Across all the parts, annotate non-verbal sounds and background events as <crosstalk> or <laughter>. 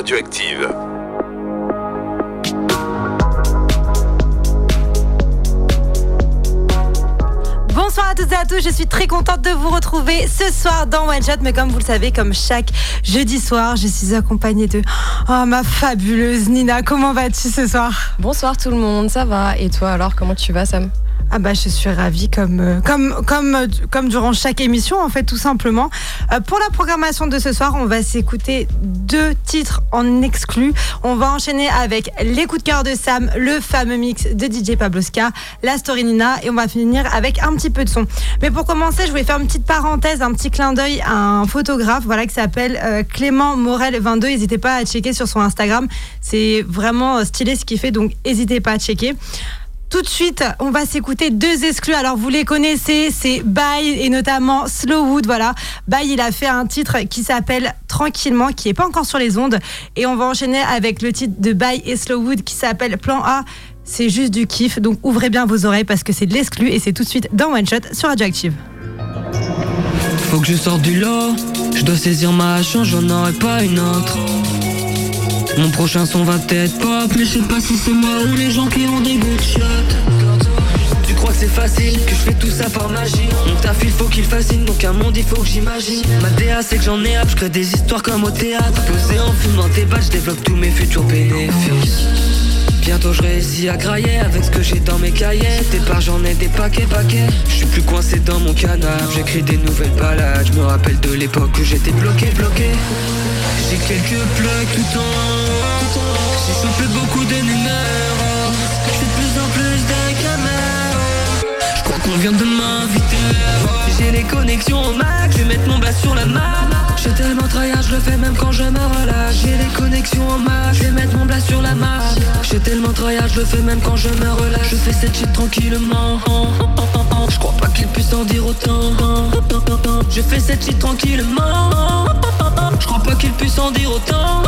Radioactive. Bonsoir à toutes et à tous, je suis très contente de vous retrouver ce soir dans One Shot, mais comme vous le savez, comme chaque jeudi soir, je suis accompagnée de oh, ma fabuleuse Nina. Comment vas-tu ce soir? Bonsoir tout le monde, ça va? Et toi alors, comment tu vas Sam? Ah bah je suis ravie comme euh, comme comme euh, comme durant chaque émission en fait tout simplement. Euh, pour la programmation de ce soir, on va s'écouter deux titres en exclu. On va enchaîner avec les coups de cœur de Sam, le fameux mix de DJ Pabloska, la story Nina et on va finir avec un petit peu de son. Mais pour commencer, je voulais faire une petite parenthèse, un petit clin d'œil à un photographe voilà qui s'appelle euh, Clément Morel 22. N'hésitez pas à checker sur son Instagram. C'est vraiment euh, stylé ce qu'il fait donc n'hésitez pas à checker. Tout de suite, on va s'écouter deux exclus. Alors, vous les connaissez, c'est Bye et notamment Slowwood. Voilà. Bye, il a fait un titre qui s'appelle Tranquillement, qui est pas encore sur les ondes. Et on va enchaîner avec le titre de Bye et Slowwood qui s'appelle Plan A. C'est juste du kiff. Donc, ouvrez bien vos oreilles parce que c'est de l'exclu et c'est tout de suite dans One Shot sur Radioactive. Faut que je sorte du lot, je dois saisir ma chance, j'en aurai pas une autre. Mon prochain son va peut-être pop, mais je sais pas si c'est moi ou les gens qui ont des good shots. Tu crois que c'est facile, que je fais tout ça par magie? Mon taf il faut qu'il fascine, donc un monde il faut que j'imagine. Ma DA c'est que j'en ai hâte, je crée des histoires comme au théâtre. Posé en fumant tes balles, je développe tous mes futurs bénéfices Bientôt je réussis à grailler avec ce que j'ai dans mes cahiers. Des parts j'en ai des paquets paquets. Je suis plus coincé dans mon canard. J'écris des nouvelles balades. Je me rappelle de l'époque où j'étais bloqué bloqué. J'ai quelques plugs tout en J'ai chopé beaucoup de numéros Je de plus en plus de caméras. Je crois qu'on vient de m'inviter. J'ai les connexions au max Je vais mettre mon bas sur la map J'ai tellement tryhard, je le fais même quand je me relâche. J'ai les connexions au max Je mettre mon bas sur la map J'ai tellement tryhard, je le fais même quand je me relâche. Je fais cette shit tranquillement. Je crois pas qu'il puisse en dire autant. Je fais cette shit tranquillement. Je crois pas qu'il puisse en dire autant.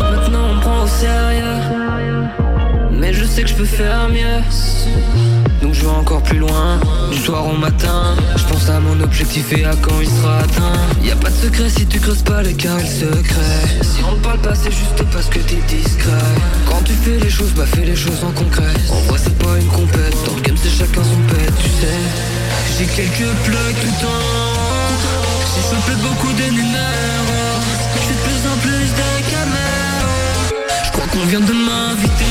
Maintenant on prend au sérieux. Mais je sais que je peux faire mieux encore plus loin, du soir au matin Je pense à mon objectif et à quand il sera atteint. Y a pas de secret si tu creuses pas les carrés secrets Si on ne parle pas c'est juste parce que t'es discret. Quand tu fais les choses, bah fais les choses en concret. En vrai c'est pas une compète, dans le game c'est chacun son pète, tu sais. J'ai quelques plugs tout le temps. J'ai chopé beaucoup de Je fais de plus en plus de caméras crois qu'on vient de m'inviter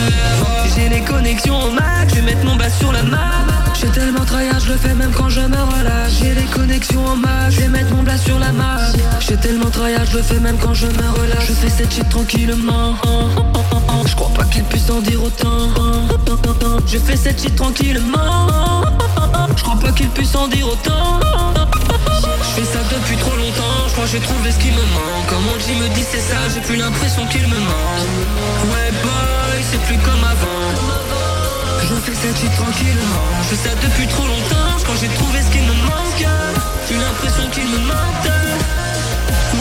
J'ai les connexions au max Je vais mettre mon bas sur la map. J'ai tellement tryhard Je le fais même quand je me relâche. J'ai les connexions au max Je vais mettre mon bas sur la map. J'ai tellement tryhard Je le fais même quand je me relâche. Je fais cette shit tranquillement. Je crois pas qu'il puisse en dire autant. Je fais cette shit tranquillement. Je crois pas qu'il puisse en dire autant. Je fais ça depuis trop longtemps, que j'ai trouvé ce qui me manque. Comme mon G me dit c'est ça, j'ai plus l'impression qu'il me manque. Ouais boy, c'est plus comme avant. Je fais cette shit tranquillement. Je fais ça depuis trop longtemps, que j'ai trouvé ce qui me manque Plus l'impression qu'il me manque.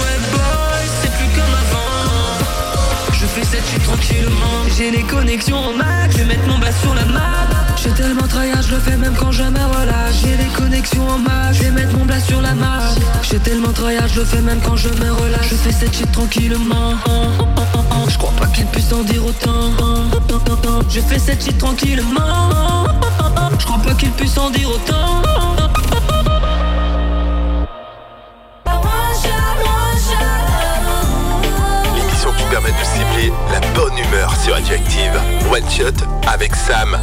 Ouais boy, c'est plus comme avant. Je fais cette shit tranquillement. J'ai les connexions au max, je vais mettre mon bas sur la map J'ai tellement tryhard, je le fais même quand je me relâche. J'ai les connexions au max, je mettre mon bas sur la map J'ai tellement tryhard, je le fais même quand je me relâche. Je fais cette shit tranquillement. Je crois pas qu'il puisse en dire autant. Je fais cette shit tranquillement. Je crois pas qu'il puisse en dire autant. L'émission qui permet de cibler la bonne humeur sur Radioactive. One Shot avec Sam.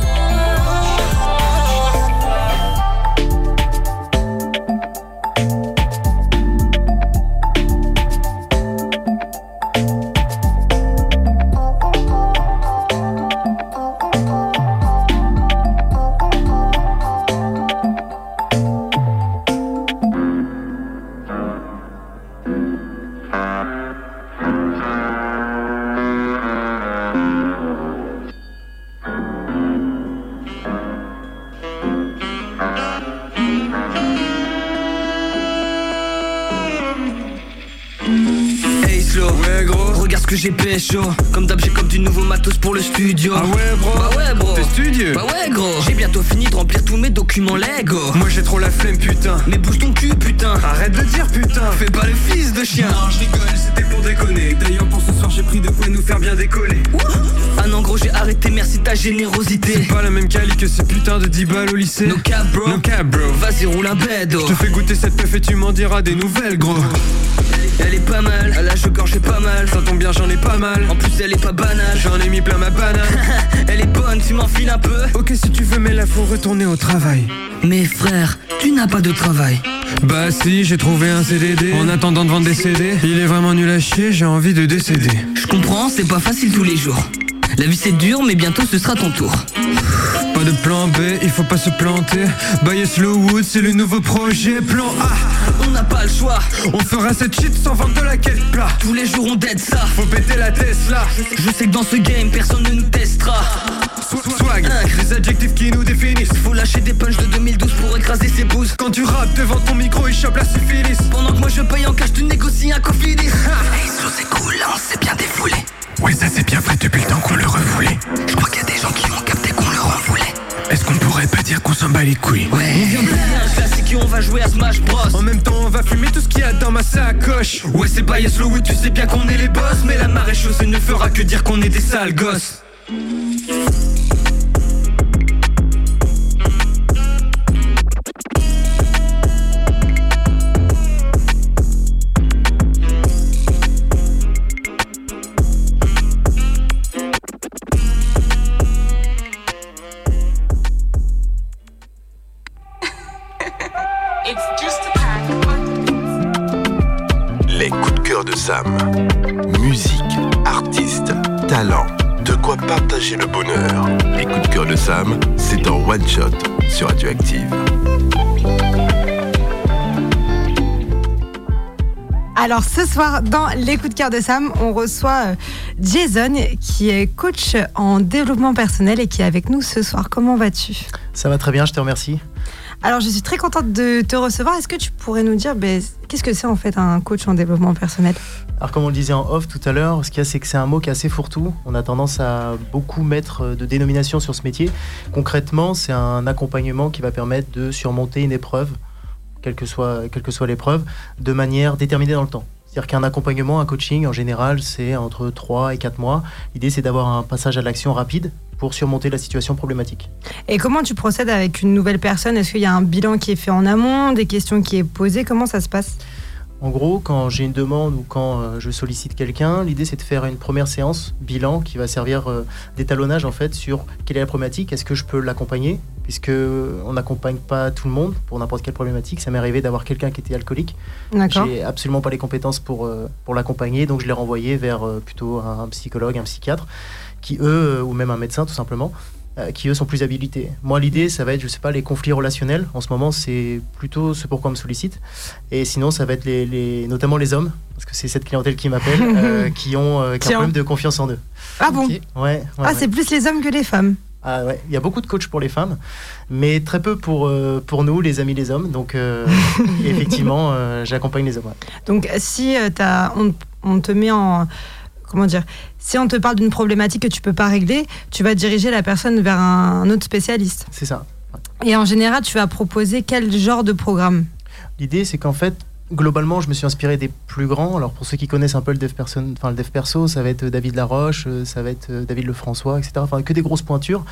Documents Lego. Moi j'ai trop la flemme, putain. Mais bouge ton cul, putain. Arrête de dire putain. Fais pas le fils de chien. Non, je rigole, c'était pour déconner. D'ailleurs, pour ce soir, j'ai pris de quoi nous faire bien décoller. Ah non, gros, j'ai arrêté, merci ta générosité. C'est pas la même quali que ces putains de 10 balles au lycée. No cap, bro. No cap, bro. Vas-y, roule un bedo. Je te fais goûter cette meuf et tu m'en diras des nouvelles, gros. Elle est pas mal, à l'âge gorge j'ai pas mal. Ça tombe bien, j'en ai pas mal. En plus, elle est pas banale. J'en ai mis plein ma banane. <laughs> Elle est bonne, tu m'enfiles un peu. ok, si tu veux, mais là, faut retourner au travail. Mais frère, tu n'as pas de travail. Bah si, j'ai trouvé un CDD. En attendant de vendre des CD, il est vraiment nul à chier, j'ai envie de décéder. Je comprends, c'est pas facile tous les jours. La vie c'est dur, mais bientôt ce sera ton tour. Pas de plan B, il faut pas se planter. Bayer Slowwood, c'est le nouveau projet. Plan A, On n'a pas le choix. on fera cette shit sans vendre de la quête plat. Tous les jours on dead ça. Faut péter la Tesla. Je sais que dans ce game, personne ne nous testera. Sw- Swag, les adjectifs qui nous définissent. Faut lâcher des punchs de 2012 pour écraser ses bouses. Quand tu rappes devant ton micro, il chope la syphilis. Pendant que moi je paye en cash, tu négocies un cofidis. Hey, c'est cool, là on s'est bien défoulé. Ouais, ça c'est bien vrai depuis le temps qu'on le revoulait. Je crois qu'il y a des gens qui ont capté Est-ce qu'on pourrait pas dire qu'on s'en bat les couilles Ouais. On vient de faire un classique et on va jouer à Smash Bros. En même temps, on va fumer tout ce qu'il y a dans ma sacoche. Ouais, c'est pas Yes Slowwood, tu sais bien qu'on est les boss. Mais la marée chaussée ne fera que dire qu'on est des sales gosses. Musique, artiste, talent. De quoi partager le bonheur. Les coups de cœur de Sam, c'est en one shot sur Radioactive. Alors ce soir, dans les coups de cœur de Sam, on reçoit euh, Jason, qui est coach en développement personnel et qui est avec nous ce soir. Comment vas-tu? Ça va très bien, je te remercie. Alors je suis très contente de te recevoir. Est-ce que tu pourrais nous dire ben, qu'est-ce que c'est en fait un coach en développement personnel? Alors comme on le disait en off tout à l'heure, ce qu'il y a c'est que c'est un mot qui est assez fourre-tout. On a tendance à beaucoup mettre de dénomination sur ce métier. Concrètement, c'est un accompagnement qui va permettre de surmonter une épreuve, quelle que soit, quelle que soit l'épreuve, de manière déterminée dans le temps. C'est-à-dire qu'un accompagnement, un coaching, en général, c'est entre 3 et 4 mois. L'idée, c'est d'avoir un passage à l'action rapide pour surmonter la situation problématique. Et comment tu procèdes avec une nouvelle personne? Est-ce qu'il y a un bilan qui est fait en amont, des questions qui est posées? Comment ça se passe? En gros, quand j'ai une demande ou quand euh, je sollicite quelqu'un, l'idée c'est de faire une première séance bilan qui va servir euh, d'étalonnage en fait sur quelle est la problématique, est-ce que je peux l'accompagner puisque on n'accompagne pas tout le monde pour n'importe quelle problématique. Ça m'est arrivé d'avoir quelqu'un qui était alcoolique. J'ai absolument pas les compétences pour, euh, pour l'accompagner, donc je l'ai renvoyé vers euh, plutôt un, psychologue, un psychiatre, qui eux, euh, ou même un médecin tout simplement, qui eux sont plus habilités. Moi, l'idée, ça va être, je sais pas, les conflits relationnels. En ce moment, c'est plutôt ce pourquoi on me sollicite. Et sinon, ça va être les, les- notamment les hommes, parce que c'est cette clientèle qui m'appelle, <laughs> euh, qui ont, euh, qui un problème de confiance en eux. Ah bon Ouais, ouais, Ah, ouais. c'est plus les hommes que les femmes. Ah ouais, il y a beaucoup de coachs pour les femmes, mais très peu pour, euh, pour nous, les amis les hommes. Donc, euh, <laughs> effectivement, euh, j'accompagne les hommes. ouais. Donc, si t'as- on, on te met en. Comment dire Si on te parle d'une problématique que tu peux pas régler, tu vas diriger la personne vers un, un autre spécialiste. C'est ça. Et en général, tu vas proposer quel genre de programme? L'idée, c'est qu'en fait, globalement, je me suis inspiré des plus grands. Alors, pour ceux qui connaissent un peu le dev, person- enfin, le dev perso, ça va être David Laroche, euh, ça va être euh, David Lefrançois, etc. Enfin, que des grosses pointures.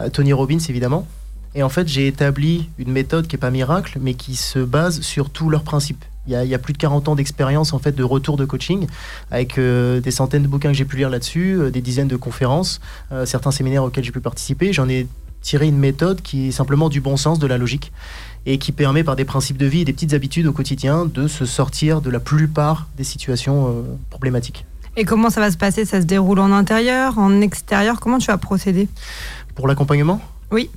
Euh, Tony Robbins, évidemment. Et en fait, j'ai établi une méthode qui n'est pas miracle, mais qui se base sur tous leurs principes. Il y, a, plus de 40 ans d'expérience en fait de retour de coaching, avec euh, des centaines de bouquins que j'ai pu lire là-dessus, euh, des dizaines de conférences, euh, certains séminaires auxquels j'ai pu participer. J'en ai tiré une méthode qui est simplement du bon sens, de la logique, et qui permet par des principes de vie et des petites habitudes au quotidien de se sortir de la plupart des situations euh, problématiques. Et comment ça va se passer? Ça se déroule en intérieur, en extérieur? Comment tu vas procéder? Pour l'accompagnement? Oui.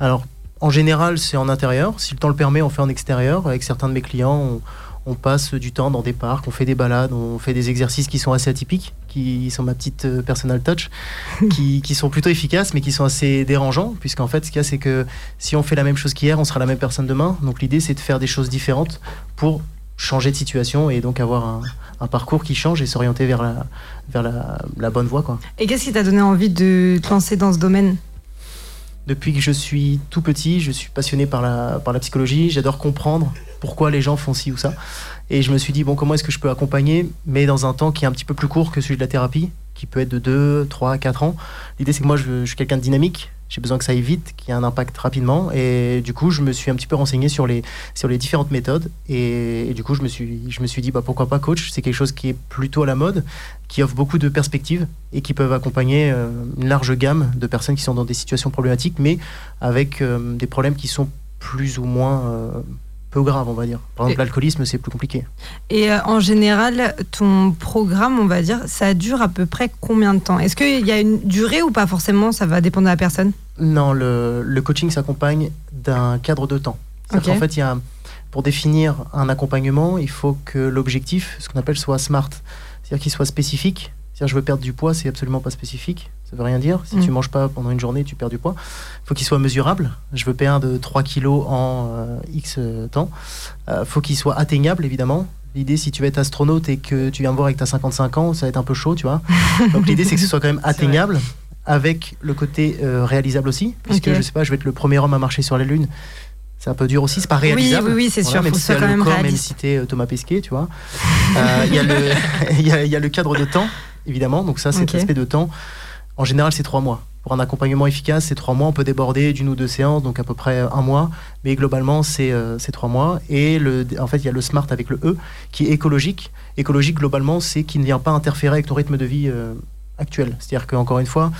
Alors, en général, c'est en intérieur. Si le temps le permet, on fait en extérieur. Avec certains de mes clients, on, on passe du temps dans des parcs, on fait des balades, on fait des exercices qui sont assez atypiques, qui sont ma petite euh, personal touch, <laughs> qui, qui sont plutôt efficaces, mais qui sont assez dérangeants, puisqu'en fait, ce qu'il y a, c'est que si on fait la même chose qu'hier, on sera la même personne demain. Donc l'idée, c'est de faire des choses différentes pour changer de situation et donc avoir un, un parcours qui change et s'orienter vers, la, vers la, la bonne voie. Quoi. Et qu'est-ce qui t'a donné envie de te lancer dans ce domaine? Depuis que je suis tout petit, je suis passionné par la, par la psychologie. J'adore comprendre pourquoi les gens font ci ou ça. Et je me suis dit, bon, comment est-ce que je peux accompagner, mais dans un temps qui est un petit peu plus court que celui de la thérapie, qui peut être de 2, 3, 4 ans? L'idée, c'est que moi, je, je suis quelqu'un de dynamique. J'ai besoin que ça aille vite, qu'il y ait un impact rapidement. Et du coup, je me suis un petit peu renseigné sur les, sur les différentes méthodes. Et, du coup, je me suis, je me suis dit, bah, pourquoi pas coach? C'est quelque chose qui est plutôt à la mode, qui offre beaucoup de perspectives et qui peuvent accompagner euh, une large gamme de personnes qui sont dans des situations problématiques, mais avec euh, des problèmes qui sont plus ou moins euh, peu graves, on va dire. Par exemple, l'alcoolisme, c'est plus compliqué. Et euh, en général, ton programme, on va dire, ça dure à peu près combien de temps? Est-ce qu'il y a une durée ou pas forcément? Ça va dépendre de la personne? Non, le, le coaching s'accompagne d'un cadre de temps. C'est-à-dire Ok. qu'en fait, il y a, pour définir un accompagnement, il faut que l'objectif, ce qu'on appelle, soit smart. C'est-à-dire qu'il soit spécifique. C'est-à-dire, je veux perdre du poids, c'est absolument pas spécifique. Ça veut rien dire. Si Mm. tu manges pas pendant une journée, tu perds du poids. Il faut qu'il soit mesurable. Je veux perdre 3 kilos en euh, X temps. Il faut qu'il soit atteignable, évidemment. L'idée, si tu veux être astronaute et que tu viens me voir et que tu as 55 ans, ça va être un peu chaud, tu vois. <laughs> Donc l'idée, c'est que ce soit quand même atteignable, avec le côté euh, réalisable aussi, puisque Ok. je sais pas, je vais être le premier homme à marcher sur la Lune. C'est un peu dur aussi, c'est pas réalisable. oui, oui, c'est sûr, même faut que si t'as quand même corps, même si t'es, euh, Thomas Pesquet, tu vois. Euh, Il y, a le- <laughs> il y a- il y a le cadre de temps, évidemment. Donc ça, cet Ok. aspect de temps, en général, c'est trois mois. Pour un accompagnement efficace, c'est trois mois. On peut déborder d'une ou deux séances, donc à peu près un mois. Mais globalement, c'est euh, trois mois. Et le, en fait, il y a le SMART avec le E, qui est écologique. Écologique, globalement, c'est qui ne vient pas interférer avec ton rythme de vie euh, actuel. C'est-à-dire qu'encore une fois,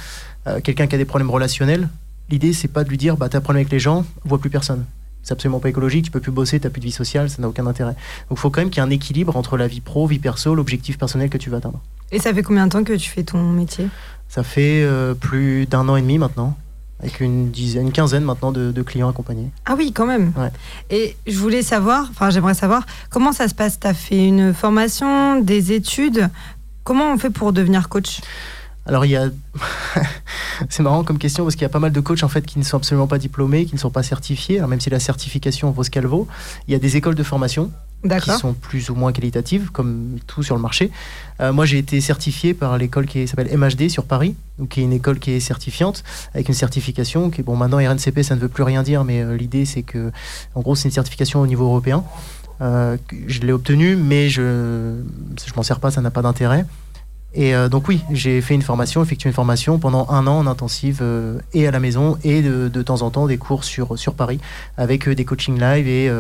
euh, quelqu'un qui a des problèmes relationnels, l'idée, c'est pas de lui dire, bah, t'as un problème avec les gens, vois plus personne. C'est absolument pas écologique, tu peux plus bosser, t'as plus de vie sociale, ça n'a aucun intérêt. Donc il faut quand même qu'il y ait un équilibre entre la vie pro, vie perso, l'objectif personnel que tu vas atteindre. Et ça fait combien de temps que tu fais ton métier? Ça fait euh, plus d'un an et demi maintenant, avec une dizaine, une quinzaine maintenant de, de clients accompagnés. Ah oui, quand même. Ouais. Et je voulais savoir, enfin j'aimerais savoir, comment ça se passe? Tu as fait une formation, des études? Comment on fait pour devenir coach? Alors il y a, <laughs> c'est marrant comme question parce qu'il y a pas mal de coachs en fait qui ne sont absolument pas diplômés, qui ne sont pas certifiés. Alors même si la certification vaut ce qu'elle vaut, il y a des écoles de formation qui sont plus ou moins qualitatives, comme tout sur le marché. Euh, moi, j'ai été certifié par l'école qui s'appelle MHD sur Paris, donc qui est une école qui est certifiante, avec une certification qui bon, maintenant RNCP, ça ne veut plus rien dire, mais euh, l'idée, c'est que, en gros, c'est une certification au niveau européen. Euh, je l'ai obtenue, mais je je m'en sers pas, ça n'a pas d'intérêt. Et donc oui, j'ai fait une formation, effectué une formation pendant un an en intensive et à la maison et de, de temps en temps des cours sur, sur Paris avec des coachings live et,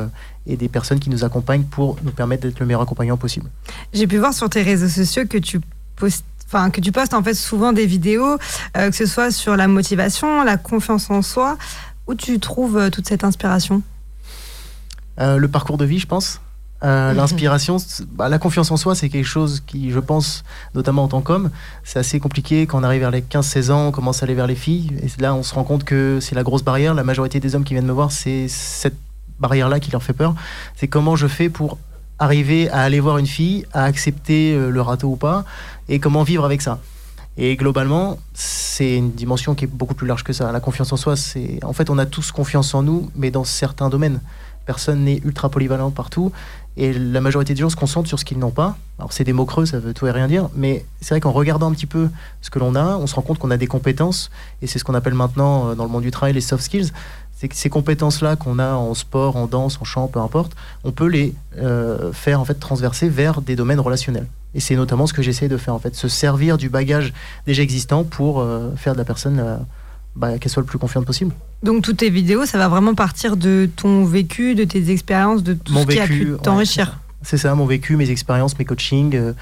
et des personnes qui nous accompagnent pour nous permettre d'être le meilleur accompagnant possible. J'ai pu voir sur tes réseaux sociaux que tu postes. Enfin, que tu postes en fait souvent des vidéos, euh, que ce soit sur la motivation, la confiance en soi, où tu trouves euh, toute cette inspiration? Euh, le parcours de vie, je pense. Euh, L'inspiration, bah, la confiance en soi, c'est quelque chose qui, je pense, notamment en tant qu'homme, c'est assez compliqué. Quand on arrive vers les 15-16 ans, on commence à aller vers les filles. Et là, on se rend compte que c'est la grosse barrière. La majorité des hommes qui viennent me voir, c'est cette barrière-là qui leur fait peur. C'est comment je fais pour arriver à aller voir une fille, à accepter euh, le râteau ou pas, et comment vivre avec ça. Et globalement, c'est une dimension qui est beaucoup plus large que ça. La confiance en soi, c'est. En fait, on a tous confiance en nous, mais dans certains domaines. Personne n'est ultra polyvalent partout. Et la majorité des gens se concentrent sur ce qu'ils n'ont pas. Alors, c'est des mots creux, ça veut tout et rien dire. Mais c'est vrai qu'en regardant un petit peu ce que l'on a, on se rend compte qu'on a des compétences. Et c'est ce qu'on appelle maintenant, euh, dans le monde du travail, les soft skills. Ces compétences-là qu'on a en sport, en danse, en chant, peu importe, on peut les euh, faire en fait transverser vers des domaines relationnels. Et c'est notamment ce que j'essaie de faire en fait, se servir du bagage déjà existant pour euh, faire de la personne euh, bah, qu'elle soit le plus confiante possible. Donc toutes tes vidéos, ça va vraiment partir de ton vécu, de tes expériences, de tout Mon ce qui a pu ouais, t'enrichir. C'est ça, mon vécu, mes expériences, mes coachings. euh,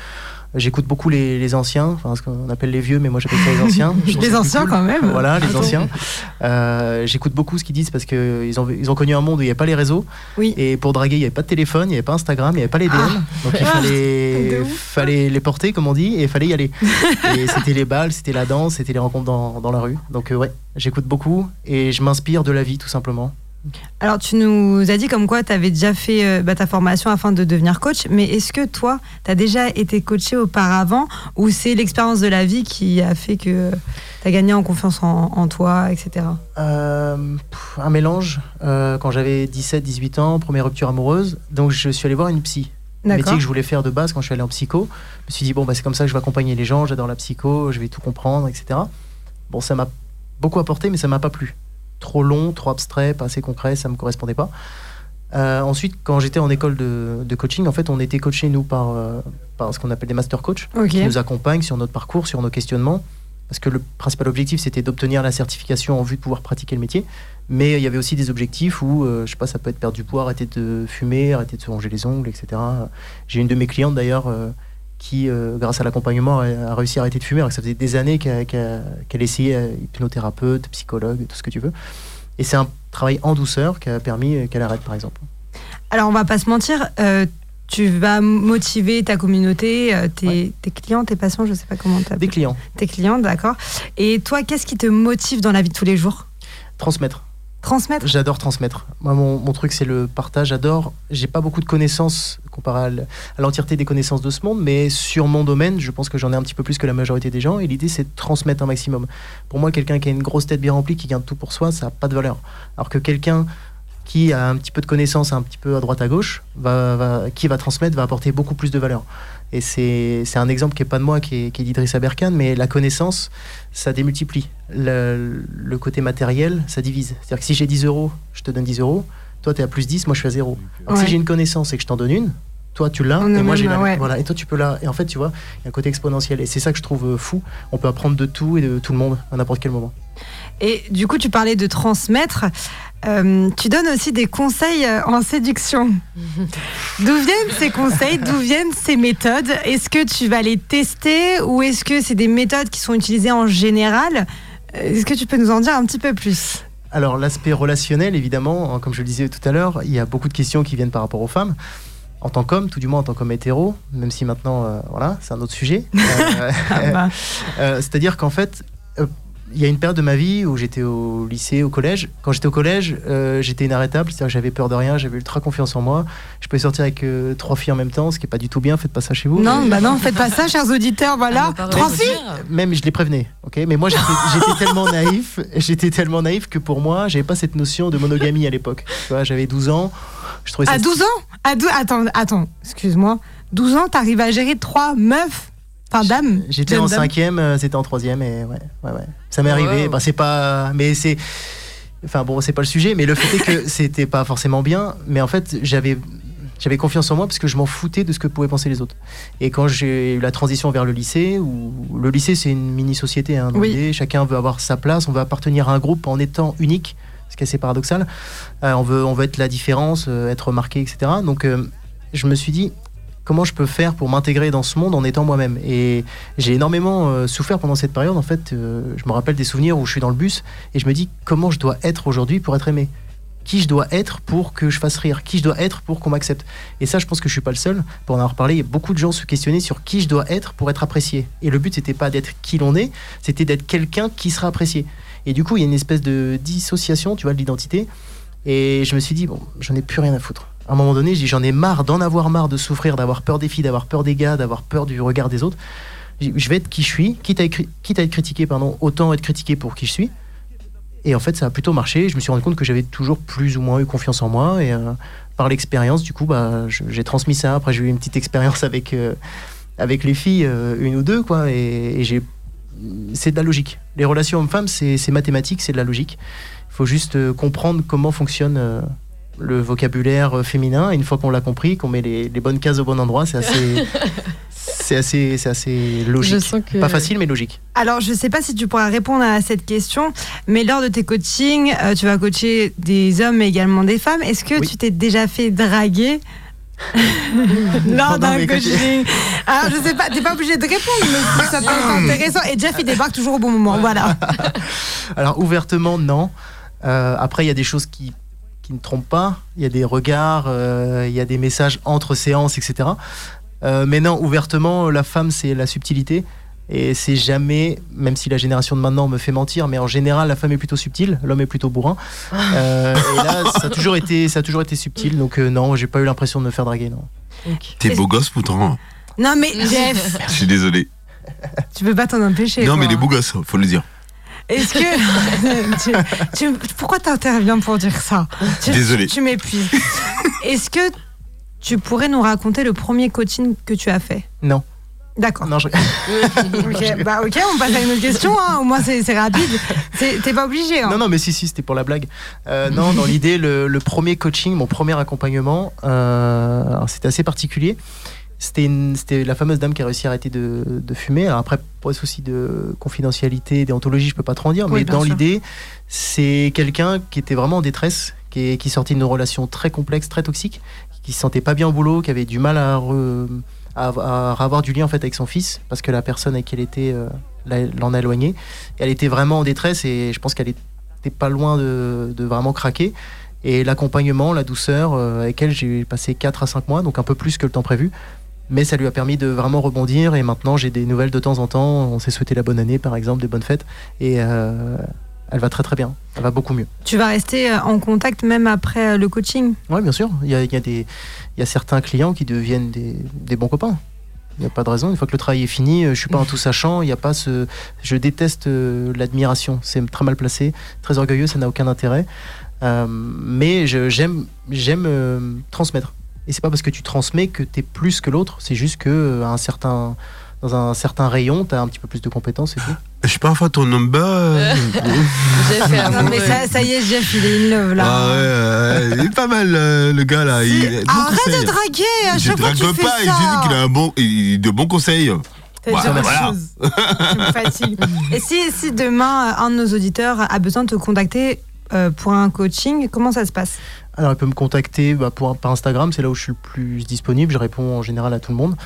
J'écoute beaucoup les, les anciens, enfin ce qu'on appelle les vieux, mais moi j'appelle ça les anciens. <laughs> Les anciens cool. quand même. Voilà, les anciens. Euh, J'écoute beaucoup ce qu'ils disent parce qu'ils ont, ils ont connu un monde où il n'y avait pas les réseaux. Oui. Et pour draguer, il n'y avait pas de téléphone, il n'y avait pas Instagram, il n'y avait pas les DM. Ah. donc il Ah, fallait, <laughs> ouf. fallait les porter, comme on dit, et il fallait y aller. <laughs> et c'était les balles, c'était la danse, c'était les rencontres dans, dans la rue. Donc euh, ouais, j'écoute beaucoup et je m'inspire de la vie tout simplement. Alors tu nous as dit comme quoi tu avais déjà fait euh, bah, ta formation afin de devenir coach, mais est-ce que toi, tu as déjà été coaché auparavant ou c'est l'expérience de la vie qui a fait que tu as gagné en confiance en, en toi, etc. Euh, un mélange. Euh, quand j'avais 17-18 ans, première rupture amoureuse, donc je suis allé voir une psy métier D'accord. que je voulais faire de base quand je suis allé en psycho. Je me suis dit, bon, bah, c'est comme ça que je vais accompagner les gens, j'adore la psycho, je vais tout comprendre, etc. Bon, ça m'a beaucoup apporté, mais ça m'a pas plu. Trop long, trop abstrait, pas assez concret, ça me correspondait pas. Euh, ensuite, quand j'étais en école de, de coaching, en fait, on était coachés, nous, par, euh, par ce qu'on appelle des master coach, Ok. qui nous accompagnent sur notre parcours, sur nos questionnements. Parce que le principal objectif, c'était d'obtenir la certification en vue de pouvoir pratiquer le métier. Mais il y avait aussi des objectifs où, euh, je sais pas, ça peut être perdre du poids, arrêter de fumer, arrêter de se ronger les ongles, etc. J'ai une de mes clientes d'ailleurs euh, qui, euh, grâce à l'accompagnement, a, a réussi à arrêter de fumer. Alors que ça faisait des années qu'elle qu'elle- qu'elle essayait euh, hypnothérapeute, psychologue, tout ce que tu veux. Et c'est un travail en douceur qui a permis euh, qu'elle arrête, par exemple. Alors, on va pas se mentir, euh, tu vas motiver ta communauté, tes, Ouais. tes clients, tes patients, je sais pas comment Des t'appeler. clients, Tes clients, d'accord. Et toi, qu'est-ce qui te motive dans la vie de tous les jours? Transmettre. Transmettre J'adore transmettre. Moi, mon, truc, c'est le partage. J'adore. J'ai pas beaucoup de connaissances comparé à l'entièreté des connaissances de ce monde, mais sur mon domaine, je pense que j'en ai un petit peu plus que la majorité des gens. Et l'idée, c'est de transmettre un maximum. Pour moi, quelqu'un qui a une grosse tête bien remplie, qui garde tout pour soi, ça n'a pas de valeur. Alors que quelqu'un qui a un petit peu de connaissances, un petit peu à droite à gauche, qui va transmettre, va apporter beaucoup plus de valeur. Et c'est c'est un exemple qui est pas de moi, qui est, qui est d'Idriss Aberkan, mais la connaissance, ça démultiplie. Le, le côté matériel, ça divise. C'est-à-dire que si j'ai 10 euros, je te donne 10 euros. Toi, tu es à plus 10, moi, je suis à 0. Alors, Ouais. Si j'ai une connaissance et que je t'en donne une, toi, tu l'as, et moi, j'ai la ouais. Voilà, et toi, tu peux là. Et en fait, tu vois, il y a un côté exponentiel. Et c'est ça que je trouve euh, fou. On peut apprendre de tout et de tout le monde à n'importe quel moment. Et du coup, tu parlais de transmettre. Euh, tu donnes aussi des conseils euh, en séduction. <laughs> D'où viennent ces conseils? D'où viennent ces méthodes? Est-ce que tu vas les tester ou est-ce que c'est des méthodes qui sont utilisées en général? Euh, Est-ce que tu peux nous en dire un petit peu plus? Alors, l'aspect relationnel, évidemment, hein, comme je le disais tout à l'heure, il y a beaucoup de questions qui viennent par rapport aux femmes. En tant qu'homme, tout du moins en tant qu'homme hétéro, même si maintenant, euh, voilà, c'est un autre sujet. <laughs> Euh, Ah bah, <laughs> Euh, C'est-à-dire qu'en fait, euh, il y a une période de ma vie où j'étais au lycée, au collège. Quand j'étais au collège, euh, j'étais inarrêtable, c'est-à-dire que j'avais peur de rien, j'avais ultra confiance en moi. Je pouvais sortir avec euh, trois filles en même temps, ce qui est pas du tout bien. Faites pas ça chez vous. Non, bah non, faites pas ça, chers auditeurs. Voilà, Ah, trois filles. Même je les prévenais, ok. Mais moi, j'étais tellement naïf, j'étais tellement naïf que pour moi, j'avais pas cette notion de monogamie à l'époque. Tu vois, j'avais 12 ans. Je trouvais ça À 12 ans? À Attends, attends, excuse-moi. 12 ans, t'arrives à gérer trois meufs Enfin, J'étais en cinquième, euh, c'était en troisième, et ouais, ouais, ouais. Ça m'est arrivé. Wow. Bah, c'est pas, mais c'est, enfin bon, c'est pas le sujet, mais le fait est que <laughs> c'était pas forcément bien. Mais en fait, j'avais, j'avais confiance en moi parce que je m'en foutais de ce que pouvaient penser les autres. Et quand j'ai eu la transition vers le lycée, où le lycée c'est une mini société, hein, dans Oui. l'idée, chacun veut avoir sa place, on veut appartenir à un groupe en étant unique, ce qui est assez paradoxal. Euh, on veut, on veut être la différence, euh, être remarqué, etc. Donc, euh, je me suis dit. Comment je peux faire pour m'intégrer dans ce monde en étant moi-même Et j'ai énormément euh, souffert pendant cette période. En fait, euh, je me rappelle des souvenirs où je suis dans le bus et je me dis comment je dois être aujourd'hui pour être aimé? Qui je dois être pour que je fasse rire? Qui je dois être pour qu'on m'accepte? Et ça, je pense que je suis pas le seul. Pour en avoir parlé, beaucoup de gens se questionner sur qui je dois être pour être apprécié. Et le but, c'était pas d'être qui l'on est, c'était d'être quelqu'un qui sera apprécié. Et du coup, il y a une espèce de dissociation, tu vois, de l'identité. Et je me suis dit, bon, j'en ai plus rien à foutre. À un moment donné, j'ai dit, j'en ai marre d'en avoir marre, de souffrir, d'avoir peur des filles, d'avoir peur des gars, d'avoir peur du regard des autres. Je vais être qui je suis, quitte à, écri- quitte être critiqué, pardon, autant être critiqué pour qui je suis. Et en fait, ça a plutôt marché. Je me suis rendu compte que j'avais toujours plus ou moins eu confiance en moi. Et euh, par l'expérience, du coup, bah, je- j'ai transmis ça. Après, j'ai eu une petite expérience avec, euh, avec les filles, euh, une ou deux, quoi. Et. C'est de la logique. Les relations hommes-femmes, c'est mathématique, c'est de la logique. Il faut juste comprendre comment fonctionne le vocabulaire euh, féminin. Et une fois qu'on l'a compris, qu'on met les, les bonnes cases au bon endroit, c'est assez, <laughs> c'est assez, c'est assez logique. Je sens que. Pas facile, mais logique. Alors, je ne sais pas si tu pourras répondre à cette question, mais lors de tes coachings, euh, tu vas coacher des hommes mais également des femmes. Est-ce que Oui. tu t'es déjà fait draguer <laughs> lors d'un tu- coaching? Alors, je sais pas, t'es pas obligé de répondre, mais ça peut être intéressant. Et Jeff, il débarque toujours au bon moment. Voilà. <laughs> Alors ouvertement, non. Euh, après, il y a des choses qui, qui ne trompent pas. Il y a des regards, euh, il y a des messages entre séances, etc. Euh, mais non, ouvertement, la femme, c'est la subtilité. Et c'est jamais, même si la génération de maintenant me fait mentir, mais en général, la femme est plutôt subtile, l'homme est plutôt bourrin. Euh, et là, ça a toujours été, ça a toujours été subtil. Donc euh, non, j'ai pas eu l'impression de me faire draguer, non. T'es beau gosse pourtant. Non, mais Jeff, Je suis désolé. tu peux pas t'en empêcher. Non, mais quoi. il est beau gosse, faut le dire. Est-ce que. <laughs> tu- tu- pourquoi t'interviens pour dire ça Tu- Désolé. Tu, tu m'épuises. Est-ce que tu pourrais nous raconter le premier coaching que tu as fait Non. D'accord. Non, je... Ok, bah ok, on passe à une autre question. hein. Au moins, c'est rapide. T'es pas obligé. hein. non, non, mais si, si, c'était pour la blague. Euh, non, dans l'idée, le, le premier coaching, mon premier accompagnement, euh, c'était assez particulier. C'était la fameuse dame qui a réussi à arrêter de, de fumer. Alors après, pour des soucis de confidentialité, déontologie, je peux pas trop en dire, Oui, mais dans l'idée, c'est quelqu'un qui était vraiment en détresse, qui, est- qui sortait d'une relation très complexe, très toxique, qui se sentait pas bien au boulot, qui avait du mal à, re- à, à avoir du lien en fait avec son fils, parce que la personne avec qui elle était euh, l'en a éloigné. Et elle était vraiment en détresse et je pense qu'elle était pas loin de, de vraiment craquer. Et l'accompagnement, la douceur, euh, avec elle, j'ai passé 4 à 5 mois, donc un peu plus que le temps prévu. Mais ça lui a permis de vraiment rebondir et maintenant j'ai des nouvelles de temps en temps. On s'est souhaité la bonne année par exemple, des bonnes fêtes. Et euh, elle va très très bien, elle va beaucoup mieux. Tu vas rester euh, en contact même après euh, le coaching? Oui, bien sûr, il y a, il y a des, il y a certains clients qui deviennent des, des bons copains. Il n'y a pas de raison. Une fois que le travail est fini, je suis pas un tout sachant. Il n'y a pas ce. Je déteste l'admiration. C'est très mal placé, très orgueilleux. Ça n'a aucun intérêt. Euh, mais j'aime, j'aime euh, transmettre. Et c'est pas parce que tu transmets que tu es plus que l'autre. C'est juste que euh, à un certain, dans un certain rayon, tu as un petit peu plus de compétences et tout. Je peux avoir ton number euh, <laughs> J'ai fait Non, mais ça, ça y est, Jeff, il est in love là. Ah ouais, il est pas mal euh, le gars là. Il, il Arrête conseils. de draguer à Je chaque fois que drague tu fais pas, ça. je qu'il a un bon, il- de bons conseils. Voilà. chose. Tu me fatigues. Et si, si demain, euh, un de nos auditeurs a besoin de te contacter euh, pour un coaching, comment ça se passe? Alors, elle peut me contacter bah, par Instagram, c'est là où je suis le plus disponible. Je réponds en général à tout le monde.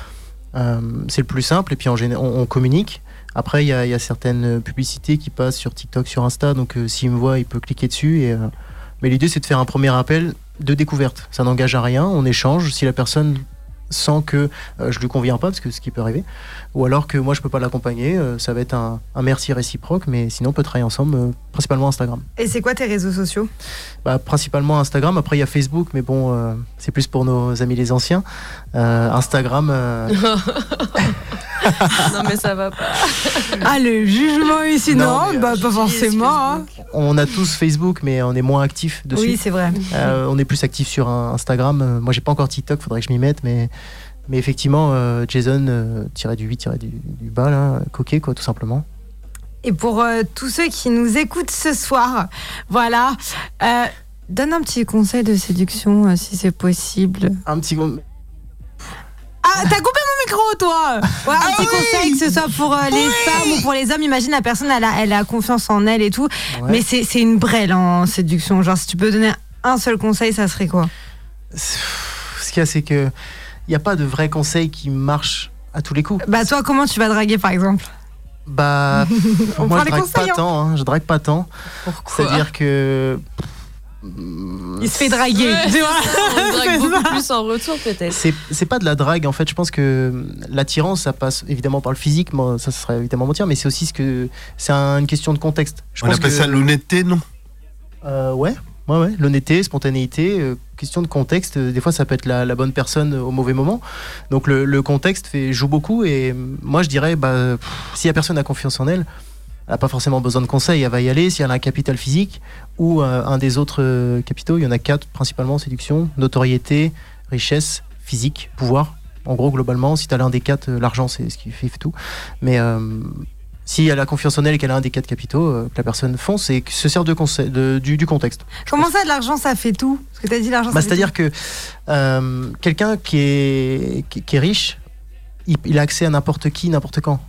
Euh, c'est le plus simple, et puis on, communique. Après, il y, a- il certaines publicités qui passent sur TikTok, sur Insta, donc euh, s'il me voit, il peut cliquer dessus. Euh, Mais l'idée, c'est de faire un premier appel de découverte. Ça n'engage à rien, on échange. Si la personne sent que je lui conviens pas, parce que ce qui peut arriver, ou alors que moi je peux pas l'accompagner, euh, ça va être un, un merci réciproque, mais sinon on peut travailler ensemble, euh, principalement Instagram. Et c'est quoi tes réseaux sociaux? Bah, principalement Instagram. Après, il y a Facebook, mais bon, euh, c'est plus pour nos amis les anciens. Euh, Instagram, euh, <laughs> Non, mais ça va pas. Ah, le jugement ici, Non, bah, pas forcément. hein. on a tous Facebook, mais on est moins actifs dessus. Oui, c'est vrai. Euh, on est plus actifs sur Instagram. Moi, j'ai pas encore TikTok, faudrait que je m'y mette, mais, mais effectivement, euh, Jason, euh, tiré du 8, tiré du, du bas, là, coquet, quoi, tout simplement. Et pour euh, tous ceux qui nous écoutent ce soir, voilà, euh, donne un petit conseil de séduction euh, si c'est possible. Un petit. Ah, t'as coupé mon micro, toi Ouais, un petit conseil, que ce soit pour euh, les femmes ou pour les hommes. Imagine, la personne, elle a, elle a confiance en elle et tout. Ouais. Mais c'est c'est une brêle en séduction. Genre, si tu peux donner un seul conseil, ça serait quoi? Ce qu'il y a, c'est que n'y a pas de vrai conseil qui marche à tous les coups. Bah, toi, comment tu vas draguer, par exemple? Bah, <laughs> On moi, prend je les drague conseils, pas hein. tant. hein, je drague pas tant. Pourquoi? C'est-à-dire que. Il se fait draguer. Ouais, tu c'est vois on <laughs> drague beaucoup ça. plus en retour, peut-être. C'est c'est pas de la drague en fait. Je pense que l'attirance ça passe évidemment par le physique. Moi, ça serait évidemment mentir, mais c'est aussi ce que c'est un- une question de contexte. Je On pense appelle que- ça l'honnêteté, non? Euh, ouais, ouais. L'honnêteté, spontanéité, euh, question de contexte. euh, Des fois, ça peut être la, bonne personne au mauvais moment. Donc le, contexte fait, joue beaucoup. Et euh, moi, je dirais, bah, si la personne a confiance en elle, elle n'a pas forcément besoin de conseils, elle va y aller. Si elle a un capital physique ou euh, un des autres capitaux, il y en a quatre principalement séduction, notoriété, richesse, physique, pouvoir. En gros, globalement, si tu as l'un des quatre, l'argent, c'est ce qui fait tout. Mais si elle a confiance en elle et qu'elle a un des quatre capitaux, euh, que la personne fonce et que se sert de du, du contexte. Comment ça, de l'argent, ça fait tout? Parce que t'as dit l'argent, Bah, C'est-à-dire que euh, quelqu'un qui est, qui, qui est riche, il, il a accès à n'importe qui, n'importe quand.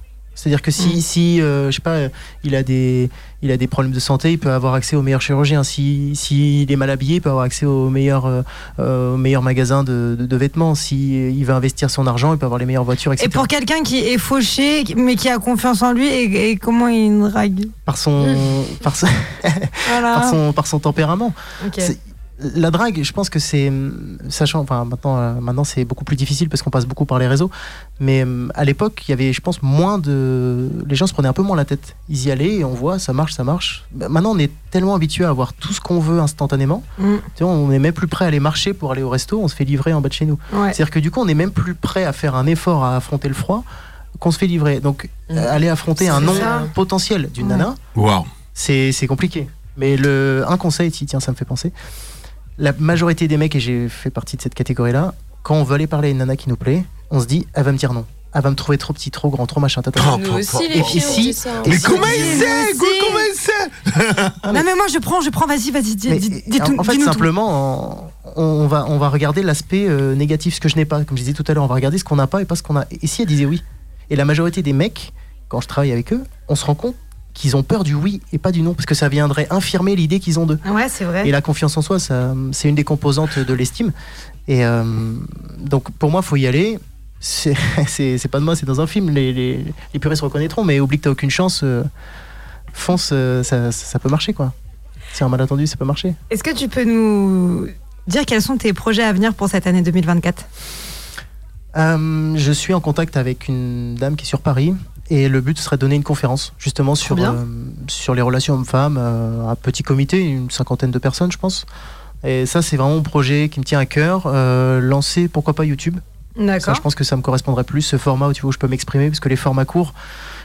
C'est-à-dire que si, Mm. si euh, je sais pas, euh, il a, des, il a des problèmes de santé, il peut avoir accès au meilleur chirurgien. S'il si, il est mal habillé, il peut avoir accès au meilleur, euh, euh, au meilleur magasin de, de- de vêtements. Si euh, il veut investir son argent, il peut avoir les meilleures voitures, etc. Et pour quelqu'un qui est fauché, mais qui a confiance en lui, et, et comment il drague? Par son, par, son, <laughs> Voilà. par, son, par son tempérament. Ok. La drague, je pense que c'est, sachant, enfin maintenant, euh, maintenant c'est beaucoup plus difficile parce qu'on passe beaucoup par les réseaux, mais euh, à l'époque, il y avait, je pense, moins de, les gens se prenaient un peu moins la tête. Ils y allaient et on voit, ça marche, ça marche. Bah, Maintenant, on est tellement habitué à avoir tout ce qu'on veut instantanément. Mm. Tu vois, on est même plus prêt à aller marcher pour aller au resto, on se fait livrer en bas de chez nous. Ouais. C'est-à-dire que du coup, on est même plus prêt à faire un effort à affronter le froid qu'on se fait livrer. Donc, Mm. euh, aller affronter un non ça. potentiel d'une nana, c'est c'est compliqué. Mais le, un conseil, tiens, ça me fait penser. La majorité des mecs, et j'ai fait partie de cette catégorie-là, quand on veut aller parler à une nana qui nous plaît, on se dit, elle va me dire non. Elle va me trouver trop petit, trop grand, trop machin. tata. Nous oh, aussi, les filles, Et on si- dit ça. Mais Et comment il sait Comment il sait <laughs> Non mais moi je prends, je prends, vas-y, vas-y, dis, Mais, dis- tout, en fait, simplement, on, on va, on va regarder l'aspect euh, négatif, ce que je n'ai pas. Comme je disais tout à l'heure, on va regarder ce qu'on n'a pas et pas ce qu'on a. Et si elle disait oui? Et la majorité des mecs, quand je travaille avec eux, on se rend compte qu'ils ont peur du oui et pas du non, parce que ça viendrait infirmer l'idée qu'ils ont d'eux. Ouais, c'est vrai. Et la confiance en soi, c'est une des composantes de l'estime. Et euh, donc, pour moi, faut y aller. C'est, <laughs> c'est, c'est pas de moi, c'est dans un film. Les, les, les puristes reconnaîtront, mais oublie que t'as aucune chance. euh, fonce, euh, ça, ça peut marcher, quoi. Si un malentendu, ça peut marcher. Est-ce que tu peux nous dire quels sont tes projets à venir pour cette année 2024 Euh, je suis en contact avec une dame qui est sur Paris. Et le but serait de donner une conférence justement sur, euh, sur les relations hommes-femmes, euh, un petit comité, une cinquantaine de personnes, je pense. Et ça, c'est vraiment mon projet qui me tient à cœur. Euh, lancer, pourquoi pas YouTube Ça, D'accord. je pense que ça me correspondrait plus, ce format où, tu vois, où je peux m'exprimer, parce que les formats courts,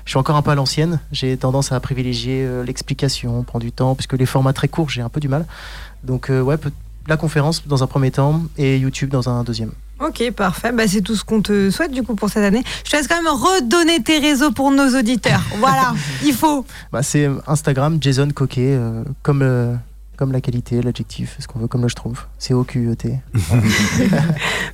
je suis encore un peu à l'ancienne. J'ai tendance à privilégier l'explication, prendre du temps, puisque les formats très courts, j'ai un peu du mal. Donc, ouais, la conférence dans un premier temps et YouTube dans un deuxième. Ok, parfait. Bah, c'est tout ce qu'on te souhaite du coup pour cette année. Je te laisse quand même redonner tes réseaux pour nos auditeurs. <laughs> voilà, il faut. Bah, c'est Instagram, Jason Coquet, euh, comme, euh, comme la qualité, l'adjectif, ce qu'on veut, comme là je trouve. C'est O-Q-E-T. <laughs>